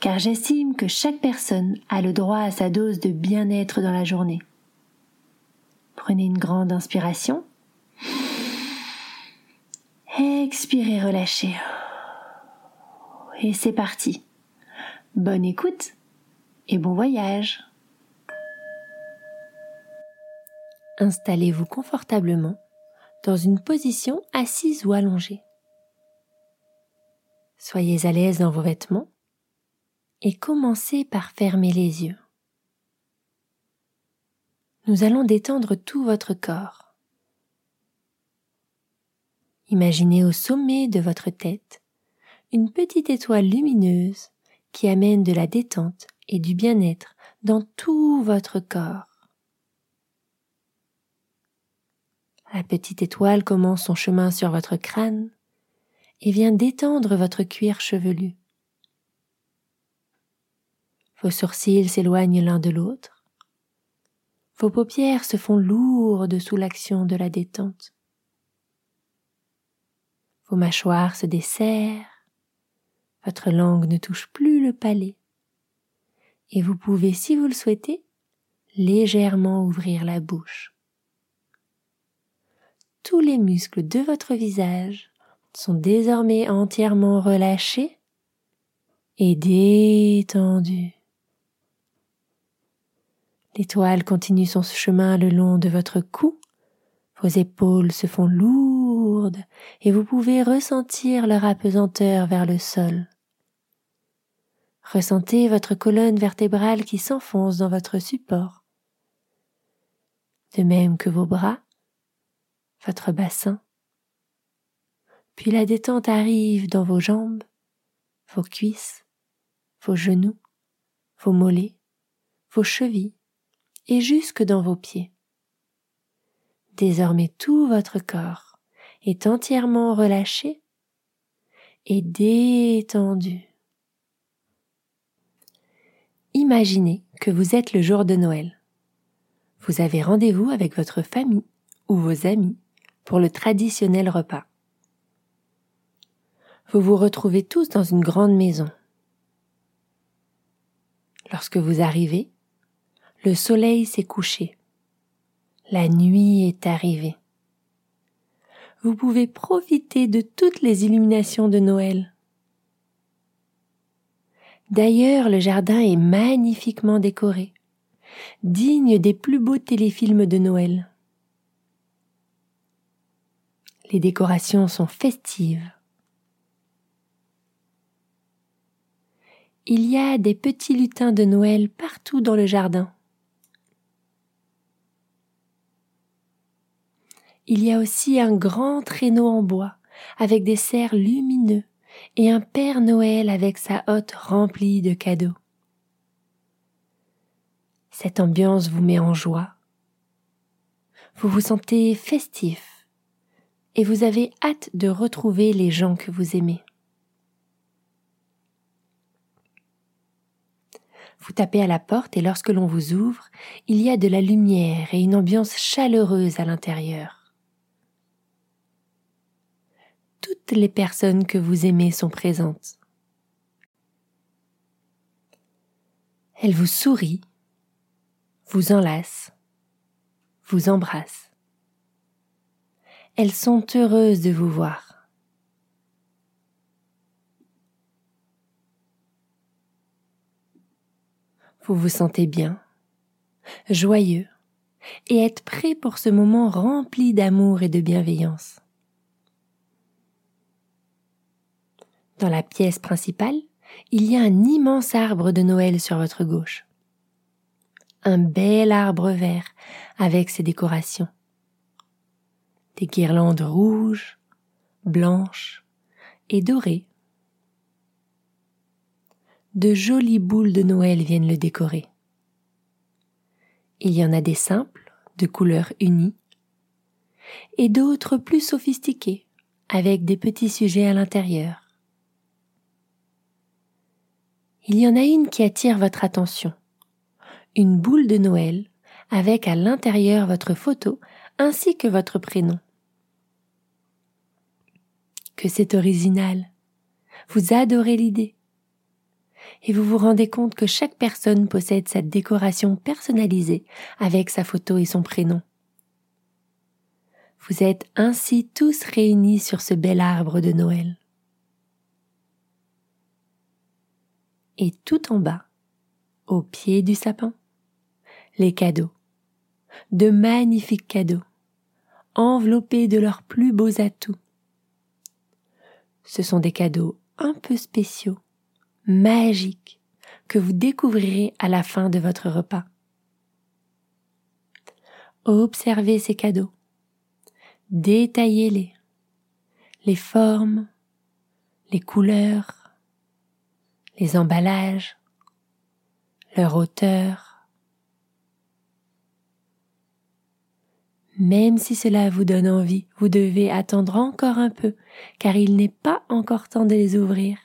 car j'estime que chaque personne a le droit à sa dose de bien-être dans la journée. Prenez une grande inspiration. Expirez, relâchez. Et c'est parti. Bonne écoute et bon voyage. Installez-vous confortablement dans une position assise ou allongée. Soyez à l'aise dans vos vêtements et commencez par fermer les yeux. Nous allons détendre tout votre corps. Imaginez au sommet de votre tête une petite étoile lumineuse qui amène de la détente et du bien-être dans tout votre corps. La petite étoile commence son chemin sur votre crâne et vient détendre votre cuir chevelu. Vos sourcils s'éloignent l'un de l'autre. Vos paupières se font lourdes sous l'action de la détente. Vos mâchoires se desserrent. Votre langue ne touche plus le palais. Et vous pouvez, si vous le souhaitez, légèrement ouvrir la bouche. Tous les muscles de votre visage sont désormais entièrement relâchés et détendus. L'étoile continue son chemin le long de votre cou. Vos épaules se font lourdes et vous pouvez ressentir leur apesanteur vers le sol. Ressentez votre colonne vertébrale qui s'enfonce dans votre support. De même que vos bras, votre bassin. Puis la détente arrive dans vos jambes, vos cuisses, vos genoux, vos mollets, vos chevilles, et jusque dans vos pieds. Désormais tout votre corps est entièrement relâché et détendu. Imaginez que vous êtes le jour de Noël. Vous avez rendez-vous avec votre famille ou vos amis pour le traditionnel repas. Vous vous retrouvez tous dans une grande maison. Lorsque vous arrivez, le soleil s'est couché. La nuit est arrivée. Vous pouvez profiter de toutes les illuminations de Noël. D'ailleurs, le jardin est magnifiquement décoré, digne des plus beaux téléfilms de Noël. Les décorations sont festives. Il y a des petits lutins de Noël partout dans le jardin. Il y a aussi un grand traîneau en bois, avec des cerfs lumineux, et un Père Noël avec sa hotte remplie de cadeaux. Cette ambiance vous met en joie. Vous vous sentez festif, et vous avez hâte de retrouver les gens que vous aimez. Vous tapez à la porte et lorsque l'on vous ouvre, il y a de la lumière et une ambiance chaleureuse à l'intérieur. Toutes les personnes que vous aimez sont présentes. Elles vous sourient, vous enlacent, vous embrassent. Elles sont heureuses de vous voir. Vous vous sentez bien, joyeux, et êtes prêt pour ce moment rempli d'amour et de bienveillance. Dans la pièce principale, il y a un immense arbre de Noël sur votre gauche. Un bel arbre vert avec ses décorations. Des guirlandes rouges, blanches et dorées. de jolies boules de Noël viennent le décorer. Il y en a des simples, de couleurs unies, et d'autres plus sophistiquées, avec des petits sujets à l'intérieur. Il y en a une qui attire votre attention. Une boule de Noël avec à l'intérieur votre photo ainsi que votre prénom. Que c'est original. Vous adorez l'idée. Et vous vous rendez compte que chaque personne possède sa décoration personnalisée avec sa photo et son prénom. Vous êtes ainsi tous réunis sur ce bel arbre de Noël. Et tout en bas, au pied du sapin, les cadeaux, de magnifiques cadeaux, enveloppés de leurs plus beaux atouts. Ce sont des cadeaux un peu spéciaux, magiques, que vous découvrirez à la fin de votre repas. Observez ces cadeaux, détaillez-les, les formes, les couleurs, les emballages, leur hauteur. Même si cela vous donne envie, vous devez attendre encore un peu, car il n'est pas encore temps de les ouvrir.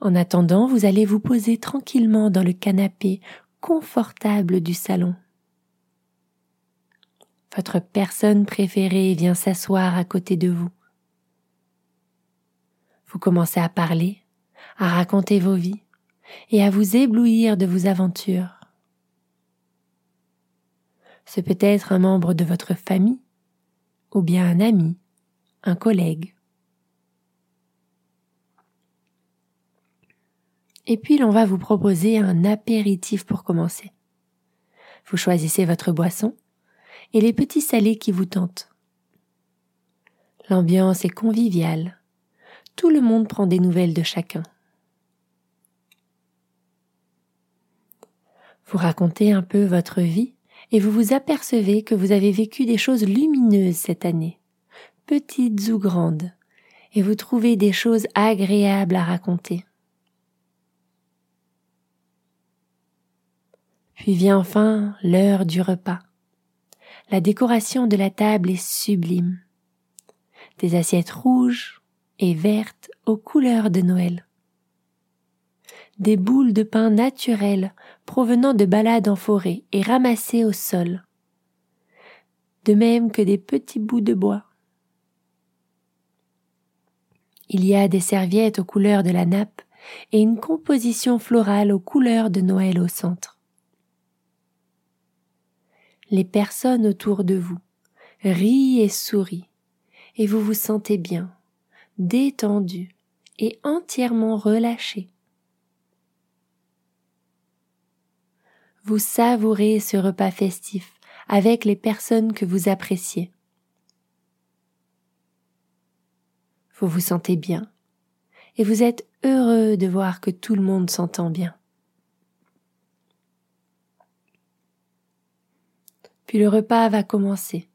En attendant, vous allez vous poser tranquillement dans le canapé confortable du salon. Votre personne préférée vient s'asseoir à côté de vous. Vous commencez à parler, à raconter vos vies et à vous éblouir de vos aventures. Ce peut être un membre de votre famille ou bien un ami, un collègue. Et puis l'on va vous proposer un apéritif pour commencer. Vous choisissez votre boisson et les petits salés qui vous tentent. L'ambiance est conviviale. Tout le monde prend des nouvelles de chacun. Vous racontez un peu votre vie et vous vous apercevez que vous avez vécu des choses lumineuses cette année, petites ou grandes, et vous trouvez des choses agréables à raconter. Puis vient enfin l'heure du repas. La décoration de la table est sublime. Des assiettes rouges et vertes aux couleurs de Noël. Des boules de pain naturelles provenant de balades en forêt et ramassées au sol. De même que des petits bouts de bois. Il y a des serviettes aux couleurs de la nappe et une composition florale aux couleurs de Noël au centre les personnes autour de vous rient et sourient, et vous vous sentez bien, détendu et entièrement relâché. Vous savourez ce repas festif avec les personnes que vous appréciez. Vous vous sentez bien et vous êtes heureux de voir que tout le monde s'entend bien. Puis le repas va commencer.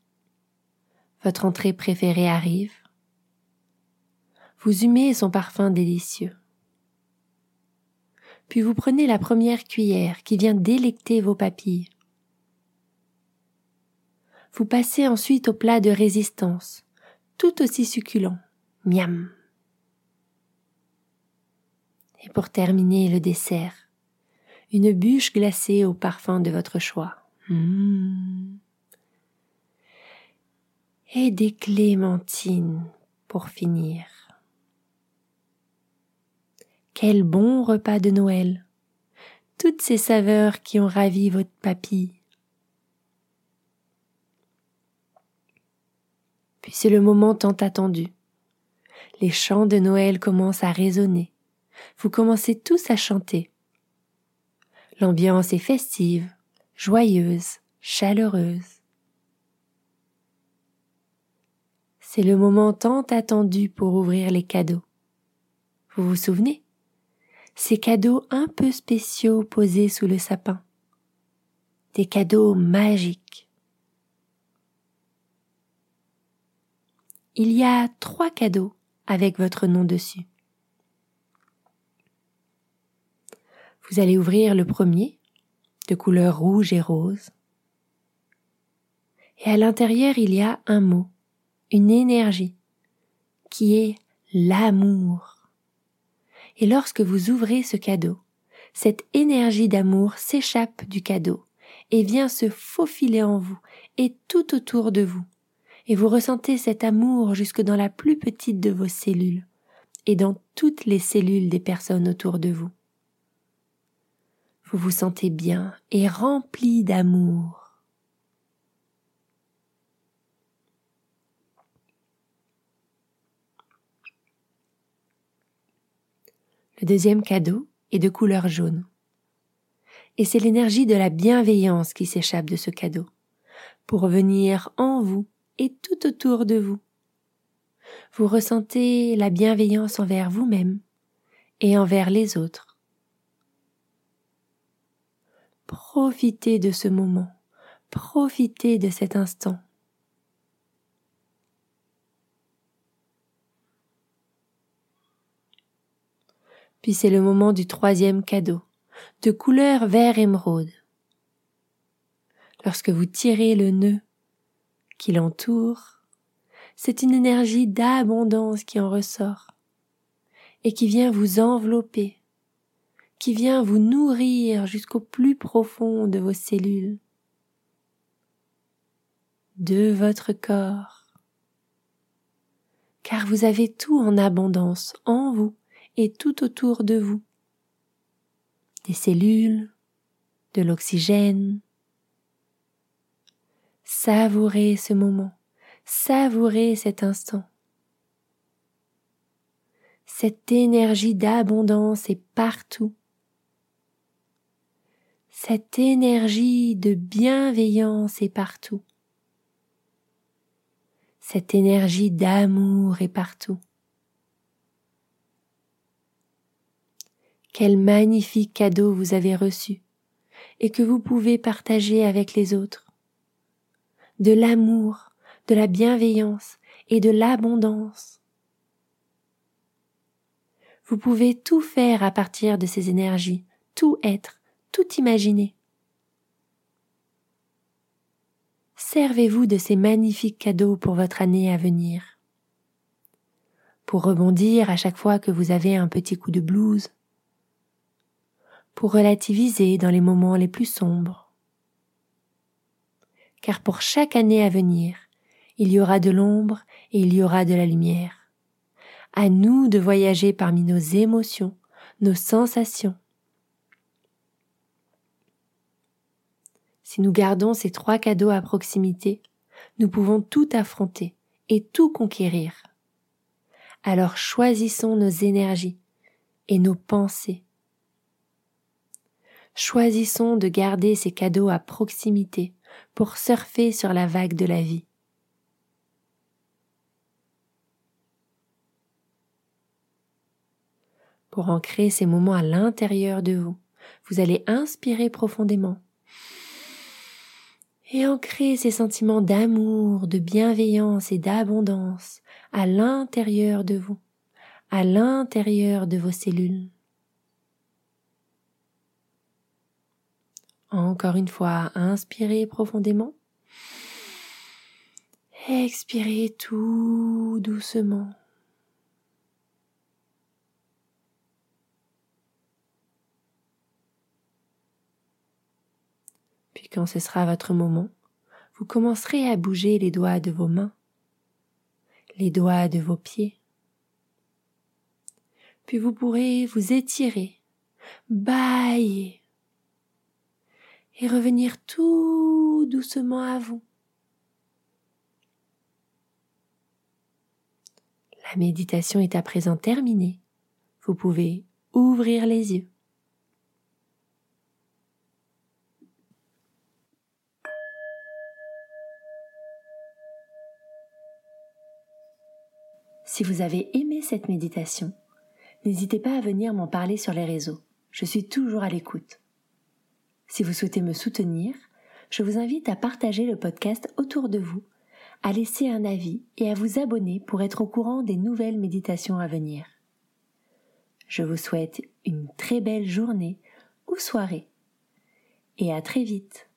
Votre entrée préférée arrive. Vous humez son parfum délicieux. Puis vous prenez la première cuillère qui vient délecter vos papilles. Vous passez ensuite au plat de résistance, tout aussi succulent. Miam. Et pour terminer le dessert, une bûche glacée au parfum de votre choix. Hmm. Et des clémentines pour finir. Quel bon repas de Noël. Toutes ces saveurs qui ont ravi votre papille. Puis c'est le moment tant attendu. Les chants de Noël commencent à résonner. Vous commencez tous à chanter. L'ambiance est festive joyeuse, chaleureuse. C'est le moment tant attendu pour ouvrir les cadeaux. Vous vous souvenez? Ces cadeaux un peu spéciaux posés sous le sapin. Des cadeaux magiques. Il y a trois cadeaux avec votre nom dessus. Vous allez ouvrir le premier, de couleur rouge et rose. Et à l'intérieur, il y a un mot, une énergie, qui est l'amour. Et lorsque vous ouvrez ce cadeau, cette énergie d'amour s'échappe du cadeau et vient se faufiler en vous et tout autour de vous. Et vous ressentez cet amour jusque dans la plus petite de vos cellules et dans toutes les cellules des personnes autour de vous. Vous vous sentez bien et rempli d'amour. Le deuxième cadeau est de couleur jaune. Et c'est l'énergie de la bienveillance qui s'échappe de ce cadeau, pour venir en vous et tout autour de vous. Vous ressentez la bienveillance envers vous-même et envers les autres. Profitez de ce moment, profitez de cet instant. Puis c'est le moment du troisième cadeau, de couleur vert émeraude. Lorsque vous tirez le nœud qui l'entoure, c'est une énergie d'abondance qui en ressort et qui vient vous envelopper, qui vient vous nourrir jusqu'au plus profond de vos cellules, de votre corps, car vous avez tout en abondance en vous et tout autour de vous. Des cellules, de l'oxygène. Savourez ce moment, savourez cet instant. Cette énergie d'abondance est partout. Cette énergie de bienveillance est partout. Cette énergie d'amour est partout. Quel magnifique cadeau vous avez reçu et que vous pouvez partager avec les autres. De l'amour, de la bienveillance et de l'abondance. Vous pouvez tout faire à partir de ces énergies, tout être, tout imaginer. Servez-vous de ces magnifiques cadeaux pour votre année à venir. Pour rebondir à chaque fois que vous avez un petit coup de blues, pour relativiser dans les moments les plus sombres. Car pour chaque année à venir, il y aura de l'ombre et il y aura de la lumière. À nous de voyager parmi nos émotions, nos sensations. Si nous gardons ces trois cadeaux à proximité, nous pouvons tout affronter et tout conquérir. Alors choisissons nos énergies et nos pensées choisissons de garder ces cadeaux à proximité pour surfer sur la vague de la vie. Pour ancrer ces moments à l'intérieur de vous, vous allez inspirer profondément et ancrer ces sentiments d'amour, de bienveillance et d'abondance à l'intérieur de vous, à l'intérieur de vos cellules. Encore une fois, inspirez profondément. Expirez tout doucement. Puis quand ce sera votre moment, vous commencerez à bouger les doigts de vos mains, les doigts de vos pieds. Puis vous pourrez vous étirer, bailler et revenir tout doucement à vous. La méditation est à présent terminée. Vous pouvez ouvrir les yeux. Si vous avez aimé cette méditation, n'hésitez pas à venir m'en parler sur les réseaux. Je suis toujours à l'écoute. Si vous souhaitez me soutenir, je vous invite à partager le podcast autour de vous, à laisser un avis et à vous abonner pour être au courant des nouvelles méditations à venir. Je vous souhaite une très belle journée ou soirée. Et à très vite